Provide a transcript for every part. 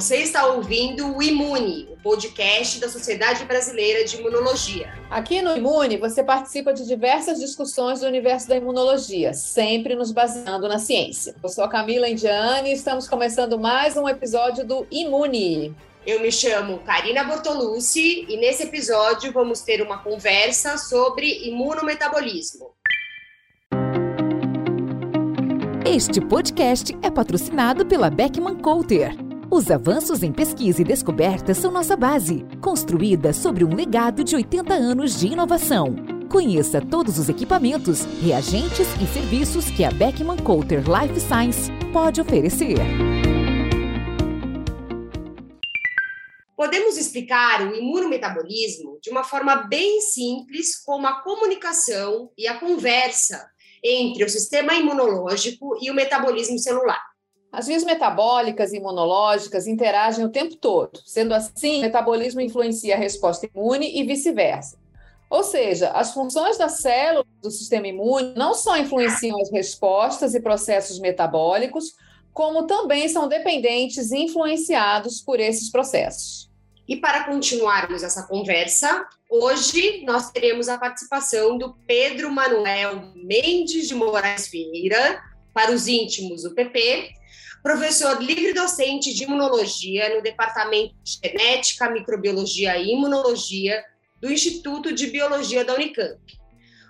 Você está ouvindo o Imune, o podcast da Sociedade Brasileira de Imunologia. Aqui no Imune, você participa de diversas discussões do universo da imunologia, sempre nos baseando na ciência. Eu sou a Camila Indiane e estamos começando mais um episódio do Imune. Eu me chamo Karina Bortolucci e nesse episódio vamos ter uma conversa sobre imunometabolismo. Este podcast é patrocinado pela Beckman Coulter. Os avanços em pesquisa e descoberta são nossa base, construída sobre um legado de 80 anos de inovação. Conheça todos os equipamentos, reagentes e serviços que a Beckman Coulter Life Science pode oferecer. Podemos explicar o imunometabolismo de uma forma bem simples, como a comunicação e a conversa entre o sistema imunológico e o metabolismo celular. As vias metabólicas e imunológicas interagem o tempo todo. Sendo assim, o metabolismo influencia a resposta imune e vice-versa. Ou seja, as funções das células do sistema imune não só influenciam as respostas e processos metabólicos, como também são dependentes e influenciados por esses processos. E para continuarmos essa conversa, hoje nós teremos a participação do Pedro Manuel Mendes de Moraes Vieira, para os íntimos, o PP, professor livre-docente de imunologia no Departamento de Genética, Microbiologia e Imunologia do Instituto de Biologia da Unicamp.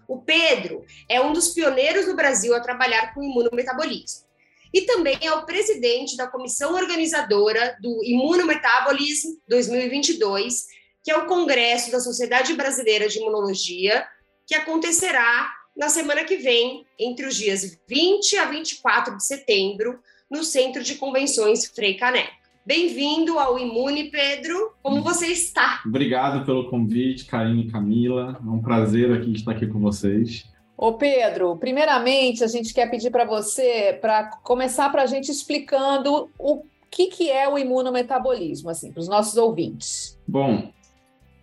O Pedro é um dos pioneiros do Brasil a trabalhar com imunometabolismo e também é o presidente da comissão organizadora do Imunometabolism 2022, que é o congresso da Sociedade Brasileira de Imunologia, que acontecerá na semana que vem, entre os dias 20 a 24 de setembro, no Centro de Convenções Frei Caneca. Bem-vindo ao Imune, Pedro. Como você está? Obrigado pelo convite, Karine e Camila. É um prazer aqui estar aqui com vocês. Ô Pedro, primeiramente a gente quer pedir para você para começar para a gente explicando o que, que é o imunometabolismo, assim, para os nossos ouvintes. Bom,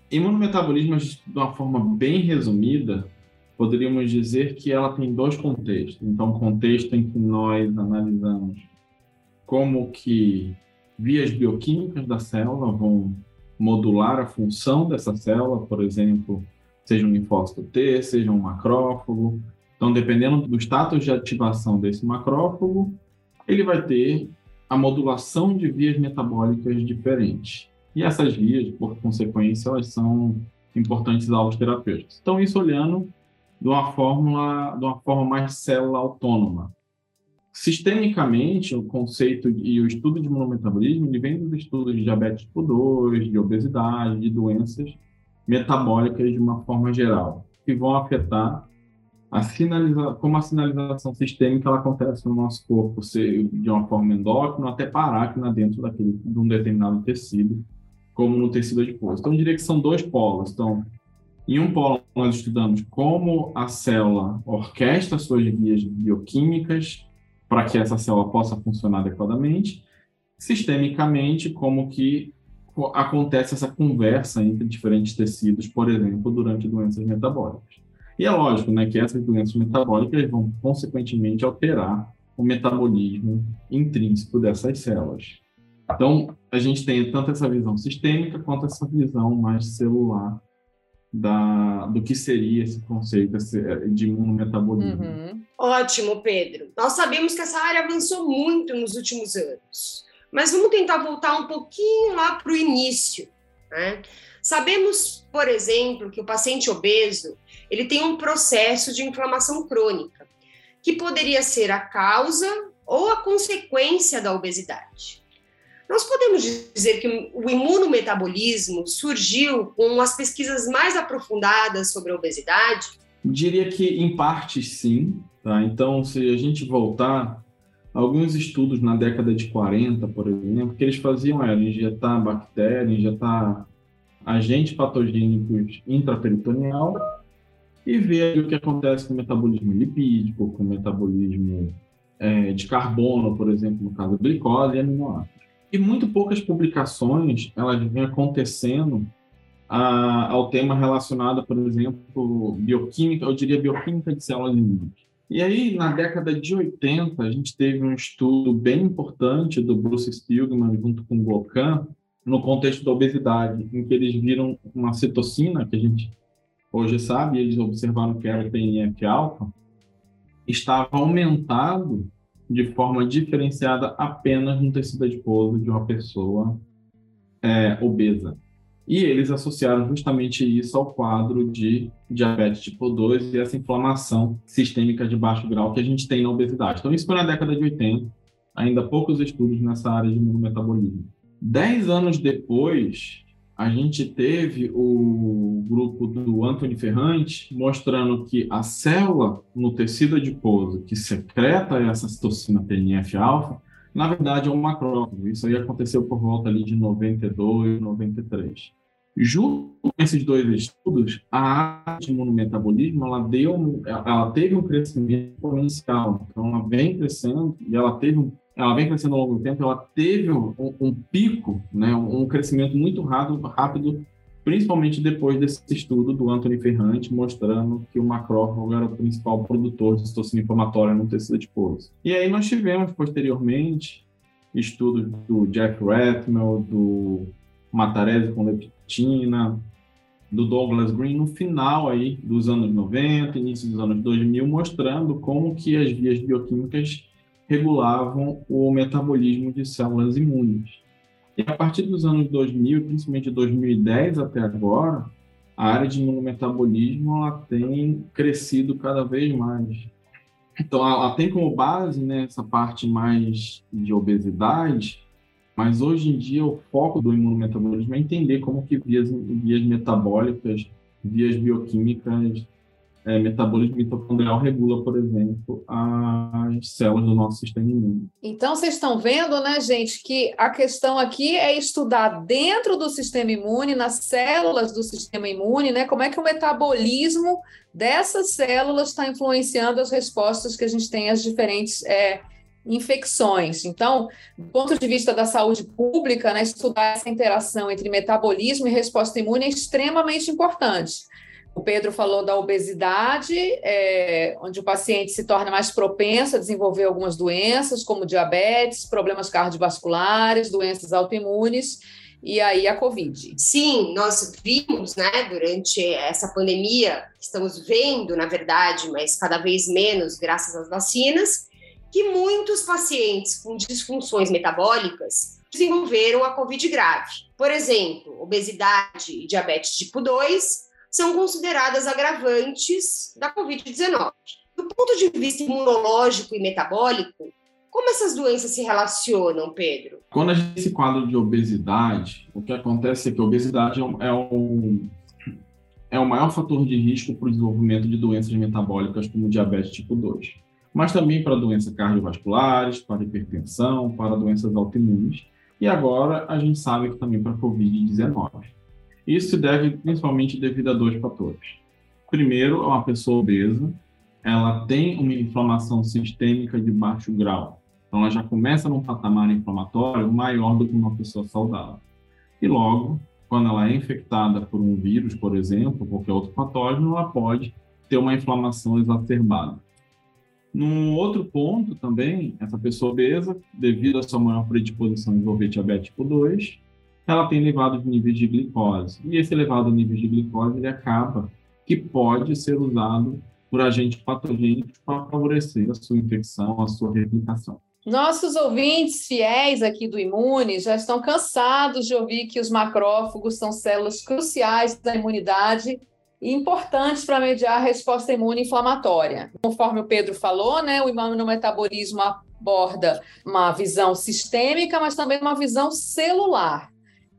imunometabolismo, de uma forma bem resumida, poderíamos dizer que ela tem dois contextos. Então, o contexto em que nós analisamos como que vias bioquímicas da célula vão modular a função dessa célula, por exemplo, seja um linfócito T, seja um macrófago. Então, dependendo do status de ativação desse macrófago, ele vai ter a modulação de vias metabólicas diferentes. E essas vias, por consequência, elas são importantes alvos terapêuticos. Então, isso olhando de uma, fórmula, de uma forma mais célula autônoma. Sistemicamente, o conceito e o estudo de imunometabolismo ele vem dos estudos de diabetes tipo 2, de obesidade, de doenças metabólicas de uma forma geral, que vão afetar a sinaliza como a sinalização sistêmica ela acontece no nosso corpo, de uma forma endócrina até parácrina dentro daquele, de um determinado tecido, como no tecido adiposo. Então, eu diria que são dois polos. Então, em um polo, nós estudamos como a célula orquestra suas vias bioquímicas para que essa célula possa funcionar adequadamente, sistemicamente, como que acontece essa conversa entre diferentes tecidos, por exemplo, durante doenças metabólicas. E é lógico né, que essas doenças metabólicas vão, consequentemente, alterar o metabolismo intrínseco dessas células. Então, a gente tem tanto essa visão sistêmica quanto essa visão mais celular da, do que seria esse conceito de imunometabolismo. Uhum. Ótimo, Pedro. Nós sabemos que essa área avançou muito nos últimos anos. Mas vamos tentar voltar um pouquinho lá para o início. Né? Sabemos, por exemplo, que o paciente obeso ele tem um processo de inflamação crônica, que poderia ser a causa ou a consequência da obesidade. Nós podemos dizer que o imunometabolismo surgiu com as pesquisas mais aprofundadas sobre a obesidade? Diria que em parte sim. Tá? Então, se a gente voltar alguns estudos na década de 40, por exemplo, que eles faziam era injetar bactéria, injetar agentes patogênicos intraperitoneal e ver o que acontece com o metabolismo lipídico, com o metabolismo é, de carbono, por exemplo, no caso da glicose e aminoácidos. E muito poucas publicações elas vêm acontecendo a, ao tema relacionado, por exemplo, bioquímica, eu diria bioquímica de células imunes. E aí, na década de 80, a gente teve um estudo bem importante do Bruce Spilgman junto com o Gokan, no contexto da obesidade, em que eles viram uma citocina, que a gente hoje sabe, eles observaram que era TNF-alfa, estava aumentado de forma diferenciada apenas no tecido adiposo de uma pessoa é, obesa. E eles associaram justamente isso ao quadro de diabetes tipo 2 e essa inflamação sistêmica de baixo grau que a gente tem na obesidade. Então, isso foi na década de 80, ainda poucos estudos nessa área de metabolismo. Dez anos depois, a gente teve o grupo do Anthony Ferrante mostrando que a célula no tecido adiposo que secreta essa citocina TNF-alfa, na verdade é um macrófago. Isso aí aconteceu por volta ali de 92, 93. Junto com esses dois estudos, a área de imunometabolismo ela deu, ela teve um crescimento exponencial. Então, ela vem crescendo e ela teve um ela vem crescendo ao longo do tempo, ela teve um, um pico, né, um crescimento muito rápido, rápido, principalmente depois desse estudo do Anthony Ferrante, mostrando que o macrófago era o principal produtor de citocina inflamatória no tecido adiposo. E aí nós tivemos, posteriormente, estudos do Jeff Ratmel, do Matarese com leptina, do Douglas Green no final aí dos anos 90, início dos anos 2000, mostrando como que as vias bioquímicas regulavam o metabolismo de células imunes. E a partir dos anos 2000, principalmente 2010 até agora, a área de imunometabolismo ela tem crescido cada vez mais. Então, ela tem como base né, essa parte mais de obesidade, mas hoje em dia o foco do imunometabolismo é entender como que vias, vias metabólicas, vias bioquímicas é, metabolismo mitocondrial regula, por exemplo, as células do nosso sistema imune. Então, vocês estão vendo, né, gente, que a questão aqui é estudar dentro do sistema imune, nas células do sistema imune, né, como é que o metabolismo dessas células está influenciando as respostas que a gente tem às diferentes é, infecções. Então, do ponto de vista da saúde pública, né, estudar essa interação entre metabolismo e resposta imune é extremamente importante. O Pedro falou da obesidade, é, onde o paciente se torna mais propenso a desenvolver algumas doenças, como diabetes, problemas cardiovasculares, doenças autoimunes e aí a Covid. Sim, nós vimos, né, durante essa pandemia, estamos vendo, na verdade, mas cada vez menos graças às vacinas, que muitos pacientes com disfunções metabólicas desenvolveram a Covid grave. Por exemplo, obesidade e diabetes tipo 2 são consideradas agravantes da Covid-19. Do ponto de vista imunológico e metabólico, como essas doenças se relacionam, Pedro? Quando a gente se quadra de obesidade, o que acontece é que a obesidade é o, é é o maior fator de risco para o desenvolvimento de doenças metabólicas como diabetes tipo 2, mas também para doenças cardiovasculares, para hipertensão, para doenças autoimunes. E agora a gente sabe que também para a Covid-19. Isso se deve principalmente devido a dois fatores. Primeiro, uma pessoa obesa, ela tem uma inflamação sistêmica de baixo grau. Então, ela já começa num patamar inflamatório maior do que uma pessoa saudável. E logo, quando ela é infectada por um vírus, por exemplo, ou qualquer outro patógeno, ela pode ter uma inflamação exacerbada. Num outro ponto também, essa pessoa obesa, devido à sua maior predisposição a desenvolver diabetes tipo 2, ela tem elevados níveis de glicose. E esse elevado nível de glicose ele acaba que pode ser usado por agentes patogênicos para favorecer a sua infecção, a sua replicação. Nossos ouvintes fiéis aqui do Imune já estão cansados de ouvir que os macrófagos são células cruciais da imunidade e importantes para mediar a resposta imune inflamatória. Conforme o Pedro falou, né, o imunometabolismo aborda uma visão sistêmica, mas também uma visão celular.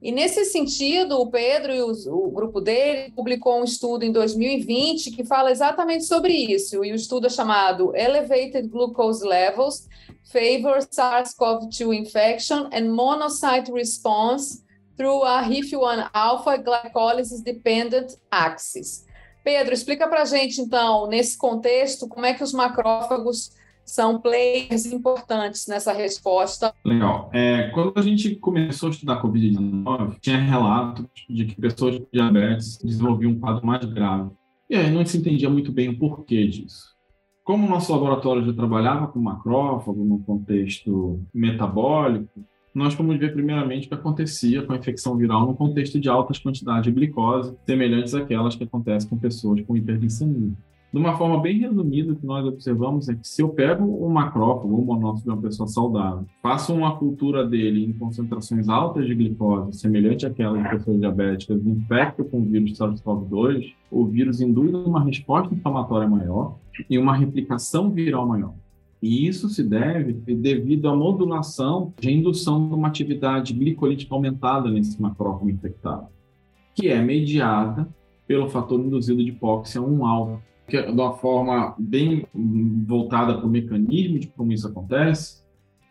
E nesse sentido, o Pedro e os, o grupo dele publicou um estudo em 2020 que fala exatamente sobre isso. E o estudo é chamado Elevated Glucose Levels Favor SARS-CoV-2 Infection and Monocyte Response through a HIF-1 Alpha Glycolysis Dependent Axis. Pedro, explica para a gente, então, nesse contexto, como é que os macrófagos são players importantes nessa resposta. Legal. É, quando a gente começou a estudar Covid-19, tinha relatos de que pessoas com diabetes desenvolviam um quadro mais grave. E aí não se entendia muito bem o porquê disso. Como o nosso laboratório já trabalhava com macrófago no contexto metabólico, nós fomos ver primeiramente o que acontecia com a infecção viral no contexto de altas quantidades de glicose, semelhantes àquelas que acontecem com pessoas com hiperglicemia. De uma forma bem resumida, o que nós observamos é que se eu pego um macrófago, um monócito de uma pessoa saudável, faço uma cultura dele em concentrações altas de glicose, semelhante àquela de pessoas diabéticas, infecto com o vírus SARS-CoV-2, o vírus induz uma resposta inflamatória maior e uma replicação viral maior. E isso se deve devido à modulação de indução de uma atividade glicolítica aumentada nesse macrófago infectado, que é mediada pelo fator induzido de hipóxia 1 alfa de uma forma bem voltada para o mecanismo de como isso acontece,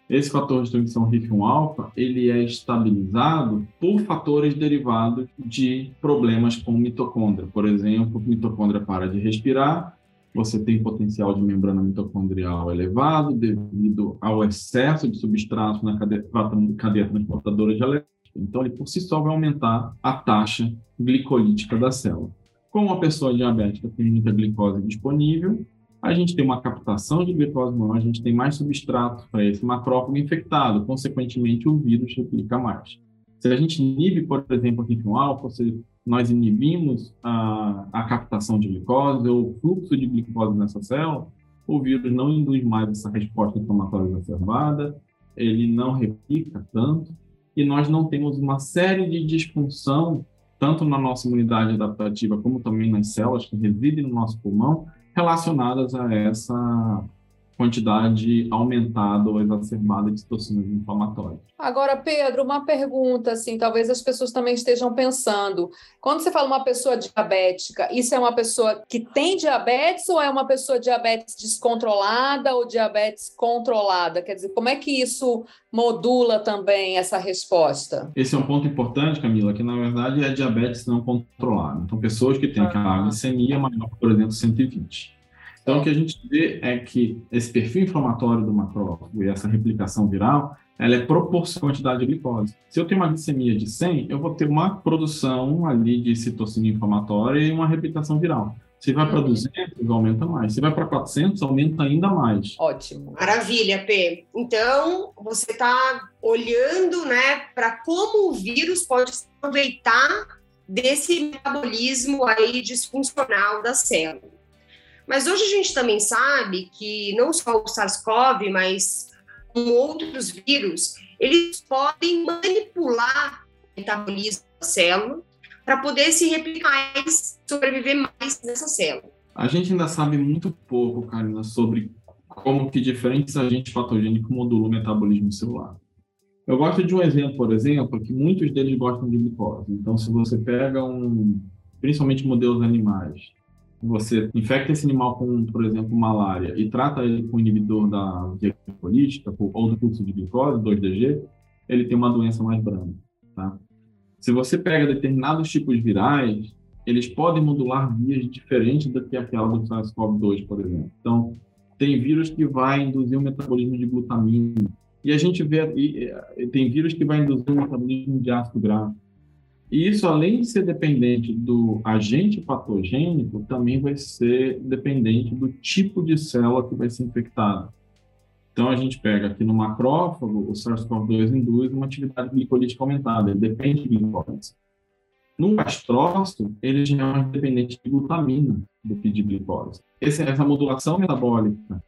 esse fator de transmissão RIF1-alfa, ele é estabilizado por fatores derivados de problemas com mitocôndria. Por exemplo, mitocôndria para de respirar, você tem potencial de membrana mitocondrial elevado devido ao excesso de substrato na cadeia, cadeia transportadora de elétrons. Então, ele por si só vai aumentar a taxa glicolítica da célula. Como a pessoa diabética tem muita glicose disponível, a gente tem uma captação de glicose maior, a gente tem mais substrato para esse macrófago infectado, consequentemente o vírus replica mais. Se a gente inibe, por exemplo, aqui com álcool, se nós inibimos a, a captação de glicose ou o fluxo de glicose nessa célula, o vírus não induz mais essa resposta inflamatória exacerbada, ele não replica tanto, e nós não temos uma série de disfunção tanto na nossa imunidade adaptativa como também nas células que residem no nosso pulmão, relacionadas a essa quantidade aumentada ou exacerbada de citocinas inflamatórias. Agora, Pedro, uma pergunta, assim, talvez as pessoas também estejam pensando. Quando você fala uma pessoa diabética, isso é uma pessoa que tem diabetes ou é uma pessoa diabetes descontrolada ou diabetes controlada? Quer dizer, como é que isso modula também essa resposta? Esse é um ponto importante, Camila, que na verdade é diabetes não controlada. Então, pessoas que têm ah. aquela glicemia maior, por exemplo, 120 então, o que a gente vê é que esse perfil inflamatório do macrófago e essa replicação viral, ela é proporcional à quantidade de glicose. Se eu tenho uma glicemia de 100, eu vou ter uma produção ali de citocina inflamatória e uma replicação viral. Se vai para 200, uhum. aumenta mais. Se vai para 400, aumenta ainda mais. Ótimo. Maravilha, P. Então, você está olhando né, para como o vírus pode se aproveitar desse metabolismo aí disfuncional da célula. Mas hoje a gente também sabe que não só o SARS-CoV, mas outros vírus, eles podem manipular o metabolismo da célula para poder se replicar mais, sobreviver mais nessa célula. A gente ainda sabe muito pouco, Karina, sobre como que diferentes agentes patogênicos modulam o metabolismo celular. Eu gosto de um exemplo, por exemplo, que muitos deles gostam de glicose. Então, se você pega um, principalmente modelos animais, você infecta esse animal com, por exemplo, malária e trata ele com inibidor da via política ou do fluxo de glicose, 2DG, ele tem uma doença mais branda, tá? Se você pega determinados tipos virais, eles podem modular vias diferentes do que aquela do SARS-CoV-2, por exemplo. Então, tem vírus que vai induzir o metabolismo de glutamina. E a gente vê, e, tem vírus que vai induzir o metabolismo de ácido graxo. E isso, além de ser dependente do agente patogênico, também vai ser dependente do tipo de célula que vai ser infectada. Então, a gente pega aqui no macrófago, o SARS-CoV-2 induz uma atividade glicolítica aumentada, ele depende de glicose. No astrócito, ele já é dependente de glutamina do que de glicose. Essa modulação metabólica,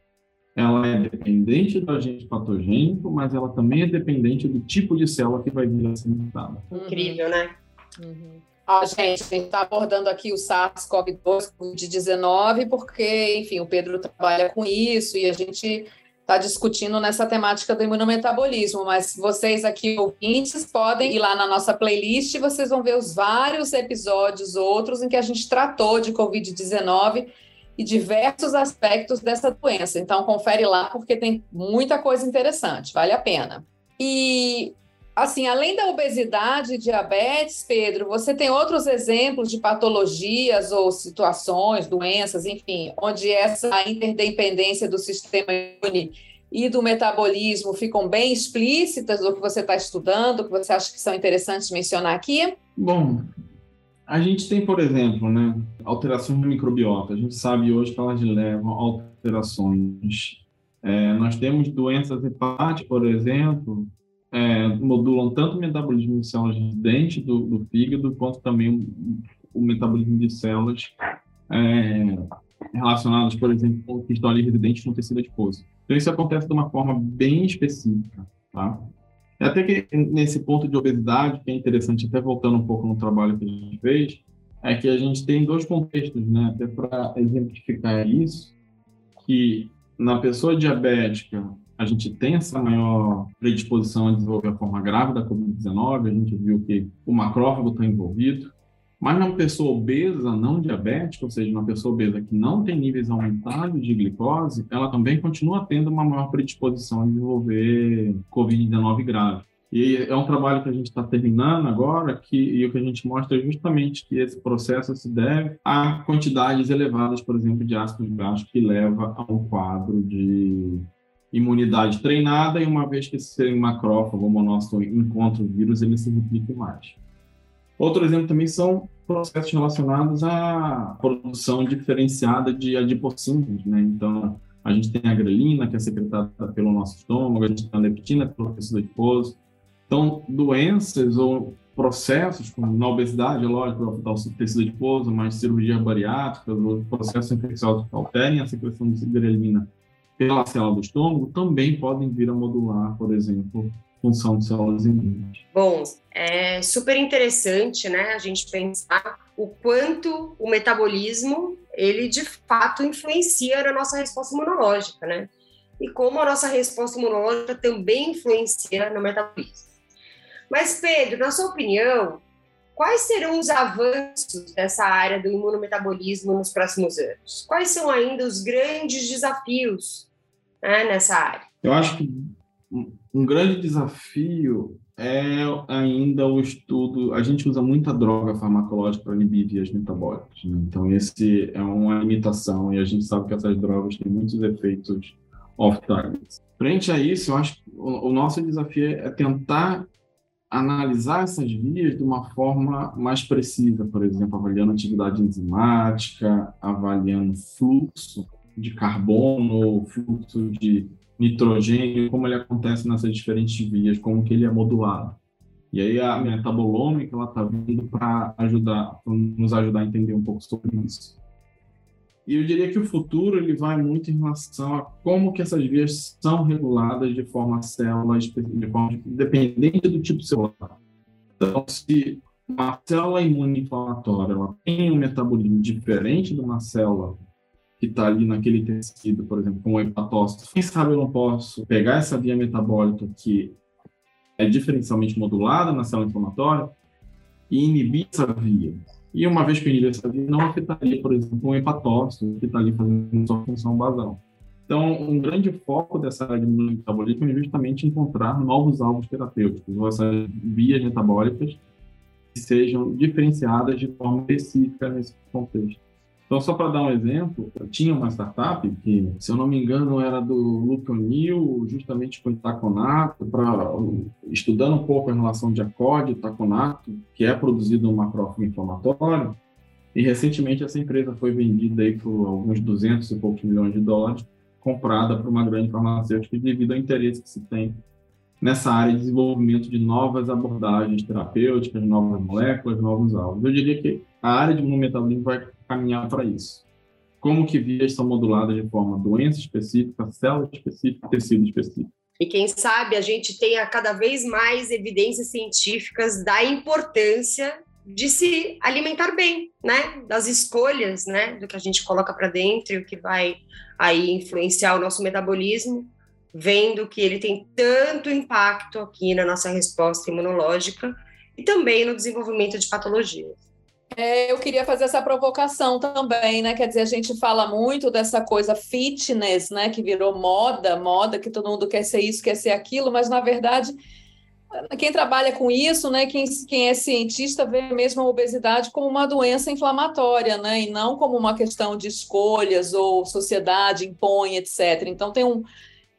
ela é dependente do agente patogênico, mas ela também é dependente do tipo de célula que vai vir a ser infectada. Incrível, né? Uhum. Ah, gente, a gente está abordando aqui o SARS-CoV-2, Covid-19, porque, enfim, o Pedro trabalha com isso e a gente está discutindo nessa temática do imunometabolismo, mas vocês aqui, ouvintes, podem ir lá na nossa playlist e vocês vão ver os vários episódios outros em que a gente tratou de Covid-19 e diversos aspectos dessa doença. Então, confere lá, porque tem muita coisa interessante, vale a pena. E Assim, além da obesidade e diabetes, Pedro, você tem outros exemplos de patologias ou situações, doenças, enfim, onde essa interdependência do sistema imune e do metabolismo ficam bem explícitas do que você está estudando, que você acha que são interessantes mencionar aqui? Bom, A gente tem, por exemplo, né, alterações no microbiota. A gente sabe hoje que elas levam alterações. É, nós temos doenças hepáticas, por exemplo, é, modulam tanto o metabolismo de células residentes do, do fígado, quanto também o, o metabolismo de células é, relacionadas, por exemplo, que estão ali residentes no tecido adiposo. Então, isso acontece de uma forma bem específica, tá? Até que nesse ponto de obesidade, que é interessante, até voltando um pouco no trabalho que a gente fez, é que a gente tem dois contextos, né? Até para exemplificar isso, que na pessoa diabética, a gente tem essa maior predisposição a desenvolver a forma grave da Covid-19, a gente viu que o macrófago está envolvido, mas na pessoa obesa não diabética, ou seja, uma pessoa obesa que não tem níveis aumentados de glicose, ela também continua tendo uma maior predisposição a desenvolver Covid-19 grave. E é um trabalho que a gente está terminando agora, que, e o que a gente mostra é justamente que esse processo se deve a quantidades elevadas, por exemplo, de ácido graxo, que leva a um quadro de imunidade treinada, e uma vez que esse macrófago, o monócito, encontra o vírus, ele se replica mais. Outro exemplo também são processos relacionados à produção diferenciada de adipocinas, né? Então, a gente tem a grelina, que é secretada pelo nosso estômago, a gente tem a leptina, pelo tecido adiposo. Então, doenças ou processos, como na obesidade, é lógico, afetar o tecido adiposo, mas cirurgia bariátrica, ou processos infecciosos que alterem a secreção de grelina pela célula do estômago, também podem vir a modular, por exemplo, função de células imunes. Bom, é super interessante, né, a gente pensar o quanto o metabolismo ele de fato influencia na nossa resposta imunológica, né? E como a nossa resposta imunológica também influencia no metabolismo. Mas Pedro, na sua opinião, quais serão os avanços dessa área do imunometabolismo nos próximos anos? Quais são ainda os grandes desafios né, nessa área? Eu acho que um grande desafio é ainda o estudo. A gente usa muita droga farmacológica para inibir vias metabólicas, né? então esse é uma limitação e a gente sabe que essas drogas têm muitos efeitos off-target. Frente a isso, eu acho que o, nosso desafio é tentar analisar essas vias de uma forma mais precisa, por exemplo, avaliando atividade enzimática, avaliando fluxo de carbono, fluxo de nitrogênio, como ele acontece nessas diferentes vias, como que ele é modulado. E aí a metabolômica ela está vindo para ajudar, pra nos ajudar a entender um pouco sobre isso. E eu diria que o futuro ele vai muito em relação a como que essas vias são reguladas de forma célula, de forma dependente do tipo celular. Então, se uma célula imune inflamatória ela tem um metabolismo diferente de uma célula que está ali naquele tecido, por exemplo, como o hepatócito. Quem sabe eu não posso pegar essa via metabólica que é diferencialmente modulada na célula inflamatória e inibir essa via. E uma vez que eu inibir essa via, não afetaria, por exemplo, um hepatócito que está ali fazendo sua função basal. Então, um grande foco dessa área de metabolismo é justamente encontrar novos alvos terapêuticos, ou essas vias metabólicas que sejam diferenciadas de forma específica nesse contexto. Então, só para dar um exemplo, eu tinha uma startup que, se eu não me engano, era do Luke O'Neill, justamente com itaconato, pra, estudando um pouco a relação de acorde itaconato, que é produzido no macrófago inflamatório. E recentemente essa empresa foi vendida aí por alguns 200 e poucos milhões de dólares, comprada por uma grande farmacêutica devido ao interesse que se tem nessa área de desenvolvimento de novas abordagens terapêuticas, novas moléculas, novos alvos. Eu diria que a área de imunometabolismo vai caminhar para isso. Como que vias são moduladas de forma doença específica, célula específica, tecido específico. E quem sabe a gente tenha cada vez mais evidências científicas da importância de se alimentar bem, né? Das escolhas, né? Do que a gente coloca para dentro e o que vai aí influenciar o nosso metabolismo, vendo que ele tem tanto impacto aqui na nossa resposta imunológica e também no desenvolvimento de patologias. É, eu queria fazer essa provocação também, né? Quer dizer, a gente fala muito dessa coisa fitness, né? Que virou moda, moda, que todo mundo quer ser isso, quer ser aquilo, mas na verdade, quem trabalha com isso, né? Quem, quem é cientista vê mesmo a obesidade como uma doença inflamatória, né? E não como uma questão de escolhas ou sociedade impõe, etc. Então tem um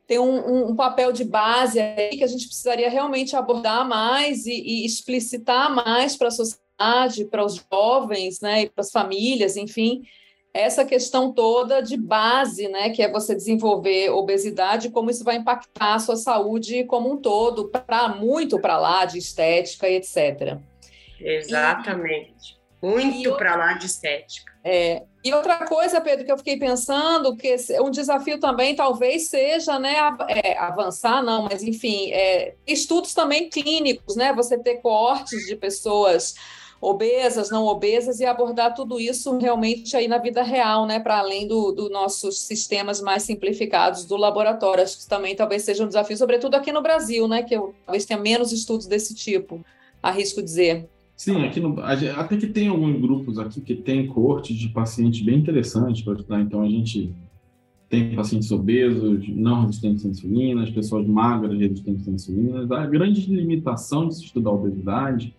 tem um, um, papel de base aí que a gente precisaria realmente abordar mais e, e explicitar mais para a sociedade para os jovens, né, e para as famílias, enfim, essa questão toda de base, né, que é você desenvolver obesidade, como isso vai impactar a sua saúde como um todo, para muito para lá de estética e etc. Exatamente. E, muito para lá de estética. É, e outra coisa, Pedro, que eu fiquei pensando, que um desafio também talvez seja, né, é, avançar, não, mas enfim, é, estudos também clínicos, né, você ter coortes de pessoas obesas, não obesas, e abordar tudo isso realmente aí na vida real, né, para além dos do nossos sistemas mais simplificados do laboratório. Acho que também talvez seja um desafio, sobretudo aqui no Brasil, né, que eu, talvez tenha menos estudos desse tipo, arrisco dizer. Sim, aqui no, até que tem alguns grupos aqui que tem cortes de pacientes bem interessantes para estudar. Então, a gente tem pacientes obesos, não resistentes à insulina, as pessoas magras resistentes à insulina. A grande limitação de se estudar obesidade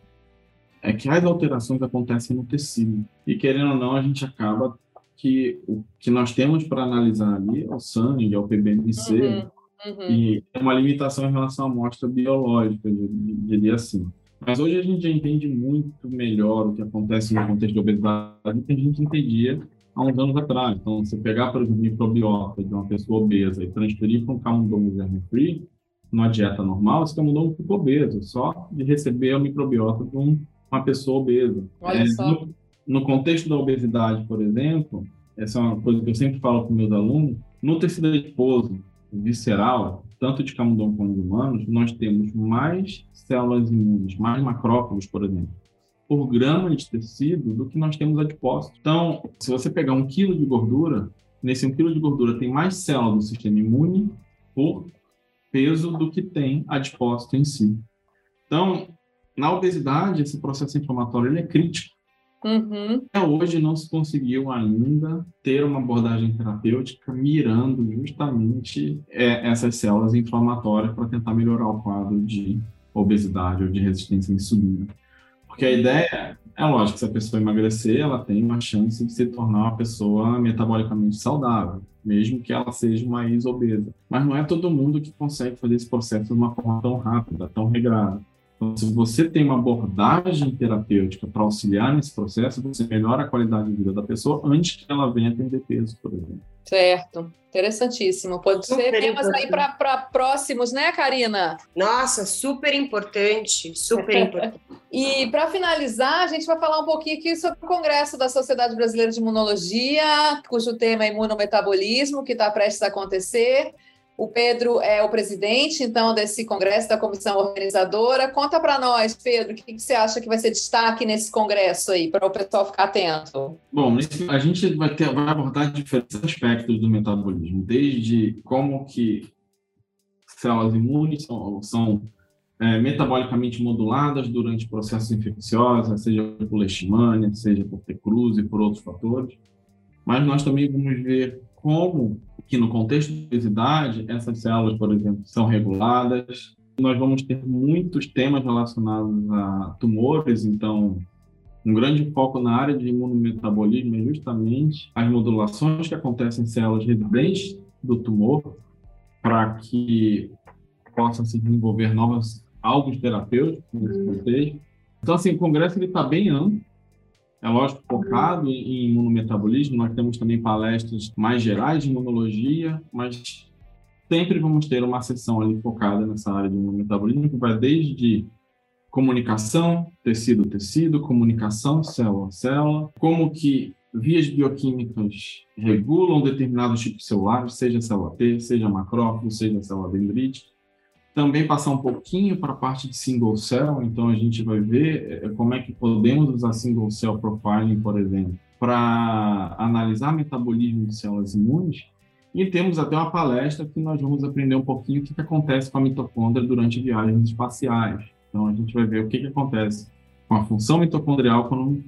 é que as alterações acontecem no tecido. E querendo ou não, a gente acaba que o que nós temos para analisar ali é o sangue, é o PBMC, uhum, uhum. e é uma limitação em relação à amostra biológica, eu diria assim. Mas hoje a gente já entende muito melhor o que acontece no contexto de obesidade que a gente entendia há uns anos atrás. Então, você pegar, por exemplo, microbiota de uma pessoa obesa e transferir para um camundongo germe-free, numa dieta normal, esse camundongo ficou obeso, só de receber o microbiota de um uma pessoa obesa. É. No, no, contexto da obesidade, por exemplo, essa é uma coisa que eu sempre falo com meus alunos, no tecido adiposo visceral, tanto de camundongo como de humanos, nós temos mais células imunes, mais macrófagos, por exemplo, por grama de tecido do que nós temos adipócitos. Então, se você pegar um quilo de gordura, nesse um quilo de gordura tem mais células do sistema imune por peso do que tem adipócito em si. Então, na obesidade, esse processo inflamatório ele é crítico. Uhum. Até hoje não se conseguiu ainda ter uma abordagem terapêutica mirando justamente é, essas células inflamatórias para tentar melhorar o quadro de obesidade ou de resistência à insulina. Porque a ideia é lógico, se a pessoa emagrecer, ela tem uma chance de se tornar uma pessoa metabolicamente saudável, mesmo que ela seja uma ex-obesa. Mas não é todo mundo que consegue fazer esse processo de uma forma tão rápida, tão regrada. Então, se você tem uma abordagem terapêutica para auxiliar nesse processo, você melhora a qualidade de vida da pessoa antes que ela venha ter peso, por exemplo. Certo. Interessantíssimo. Pode super ser temas aí para próximos, né, Karina? Nossa, super importante, super importante. e para finalizar, a gente vai falar um pouquinho aqui sobre o Congresso da Sociedade Brasileira de Imunologia, cujo tema é imunometabolismo, que está prestes a acontecer. O Pedro é o presidente, então, desse congresso da comissão organizadora. Conta para nós, Pedro, o que, que, você acha que vai ser destaque nesse congresso aí, para o pessoal ficar atento? Bom, a gente vai, ter, vai abordar diferentes aspectos do metabolismo, desde como que células imunes são, são é, metabolicamente moduladas durante processos infecciosos, seja por leishmania, seja por T-cruz e por outros fatores. Mas nós também vamos ver como que no contexto de obesidade, essas células, por exemplo, são reguladas. Nós vamos ter muitos temas relacionados a tumores, então um grande foco na área de imunometabolismo é justamente as modulações que acontecem em células residentes do tumor para que possam se desenvolver novos alvos terapêuticos nesse contexto. Então, assim, o congresso está bem amplo, é lógico, focado em imunometabolismo. Nós temos também palestras mais gerais de imunologia, mas sempre vamos ter uma sessão ali focada nessa área de imunometabolismo, que vai desde comunicação, tecido-tecido, comunicação célula-célula, como que vias bioquímicas regulam determinados tipos celulares, seja célula T, seja macrófago, seja célula dendrítica, também passar um pouquinho para a parte de single cell, então a gente vai ver é, como é que podemos usar single cell profiling, por exemplo, para analisar metabolismo de células imunes. E temos até uma palestra que nós vamos aprender um pouquinho o que, que acontece com a mitocôndria durante viagens espaciais. Então a gente vai ver o que, que acontece com a função mitocondrial quando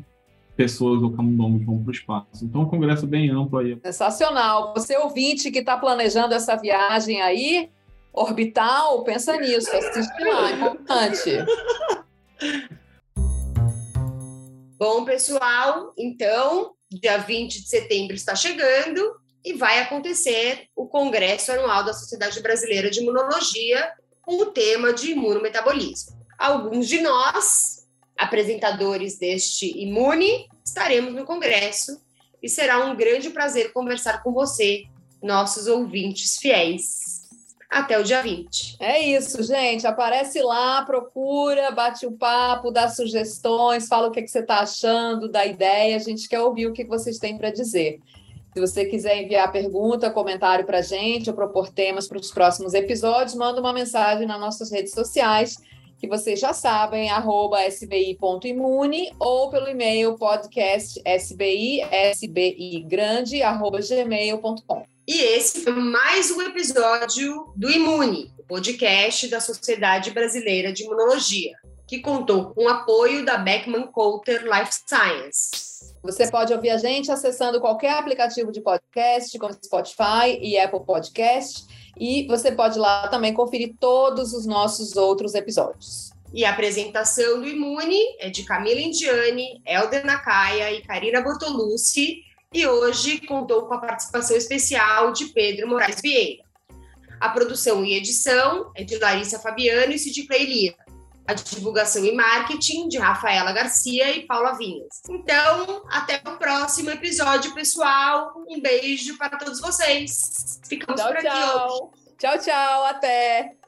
pessoas ou camundongos vão para o espaço. Então, um congresso bem amplo aí. Sensacional. Você ouvinte que está planejando essa viagem aí, orbital, pensa nisso, assiste lá, é importante. Bom, pessoal, então, dia 20 de setembro está chegando e vai acontecer o Congresso Anual da Sociedade Brasileira de Imunologia com o tema de imunometabolismo. Alguns de nós apresentadores deste Imune, estaremos no Congresso e será um grande prazer conversar com você, nossos ouvintes fiéis. Até o dia 20. É isso, gente. Aparece lá, procura, bate o um papo, dá sugestões, fala o que, que você está achando da ideia. A gente quer ouvir o que vocês têm para dizer. Se você quiser enviar pergunta, comentário para a gente ou propor temas para os próximos episódios, manda uma mensagem nas nossas redes sociais que vocês já sabem, arroba sbi.imune ou pelo e-mail podcast sbi, sbigrande, arroba gmail.com. E esse foi mais um episódio do Imune, o podcast da Sociedade Brasileira de Imunologia, que contou com o apoio da Beckman Coulter Life Science. Você pode ouvir a gente acessando qualquer aplicativo de podcast, como Spotify e Apple Podcast e você pode lá também conferir todos os nossos outros episódios. E a apresentação do Imune é de Camila Indiani, Helder Nakaya e Karina Bortolucci, e hoje contou com a participação especial de Pedro Moraes Vieira. A produção e edição é de Larissa Fabiano e Clay Lira a divulgação e marketing de Rafaela Garcia e Paula Vinhas. Então, até o próximo episódio, pessoal. Um beijo para todos vocês. Ficamos tchau, por aqui tchau. hoje. Tchau, tchau. Até.